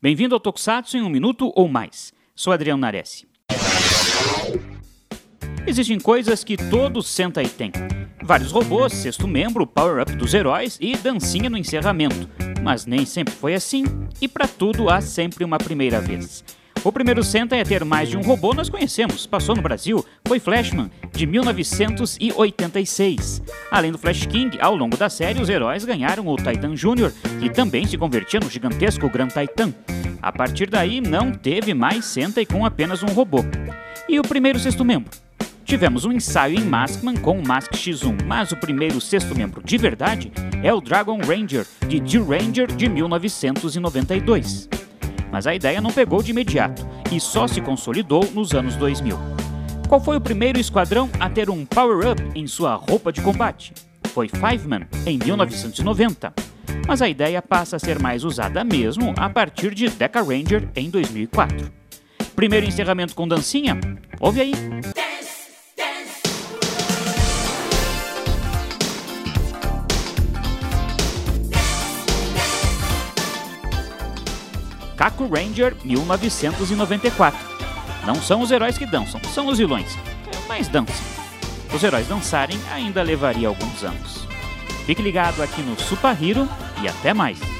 Bem-vindo ao Tokusatsu em um minuto ou mais. Sou Adriano Nares. Existem coisas que todo Sentai tem. Vários robôs, sexto membro, power-up dos heróis e dancinha no encerramento. Mas nem sempre foi assim, e para tudo há sempre uma primeira vez. O primeiro Sentai a ter mais de um robô nós conhecemos, passou no Brasil, foi Flashman, de 1986. Além do Flash King, ao longo da série os heróis ganharam o Titan Jr., que também se convertia no gigantesco Grand Titan. A partir daí não teve mais Sentai com apenas um robô. E o primeiro sexto membro? Tivemos um ensaio em Maskman com o Mask X1, mas o primeiro sexto membro de verdade é o Dragon Ranger, de D-Ranger de 1992 mas a ideia não pegou de imediato e só se consolidou nos anos 2000. Qual foi o primeiro esquadrão a ter um power-up em sua roupa de combate? Foi Fiveman, em 1990. Mas a ideia passa a ser mais usada mesmo a partir de Deca Ranger em 2004. Primeiro encerramento com dancinha? Ouve aí! Kaku Ranger 1994. Não são os heróis que dançam, são os vilões. Mas dançam. Os heróis dançarem ainda levaria alguns anos. Fique ligado aqui no Super Hero e até mais!